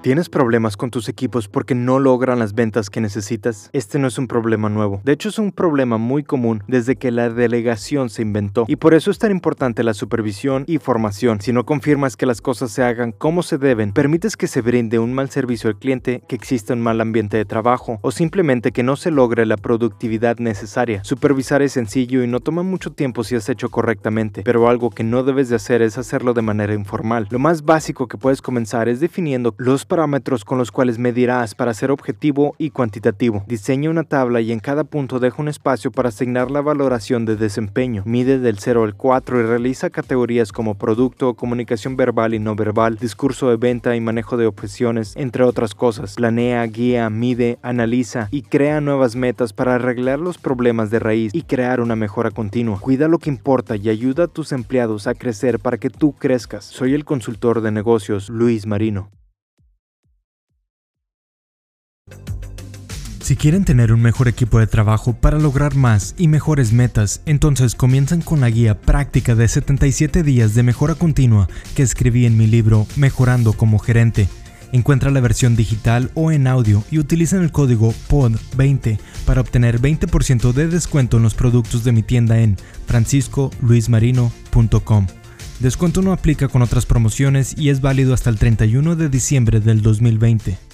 ¿Tienes problemas con tus equipos porque no logran las ventas que necesitas? Este no es un problema nuevo. De hecho, es un problema muy común desde que la delegación se inventó. Y por eso es tan importante la supervisión y formación. Si no confirmas que las cosas se hagan como se deben, permites que se brinde un mal servicio al cliente, que exista un mal ambiente de trabajo o simplemente que no se logre la productividad necesaria. Supervisar es sencillo y no toma mucho tiempo si has hecho correctamente, pero algo que no debes de hacer es hacerlo de manera informal. Lo más básico que puedes comenzar es definiendo los parámetros con los cuales medirás para ser objetivo y cuantitativo. Diseña una tabla y en cada punto deja un espacio para asignar la valoración de desempeño. Mide del 0 al 4 y realiza categorías como producto, comunicación verbal y no verbal, discurso de venta y manejo de objeciones, entre otras cosas. Planea, guía, mide, analiza y crea nuevas metas para arreglar los problemas de raíz y crear una mejora continua. Cuida lo que importa y ayuda a tus empleados a crecer para que tú crezcas. Soy el consultor de negocios Luis Marino. Si quieren tener un mejor equipo de trabajo para lograr más y mejores metas, entonces comienzan con la guía práctica de 77 días de mejora continua que escribí en mi libro Mejorando como gerente. Encuentra la versión digital o en audio y utilizan el código POD20 para obtener 20% de descuento en los productos de mi tienda en franciscoluismarino.com. Descuento no aplica con otras promociones y es válido hasta el 31 de diciembre del 2020.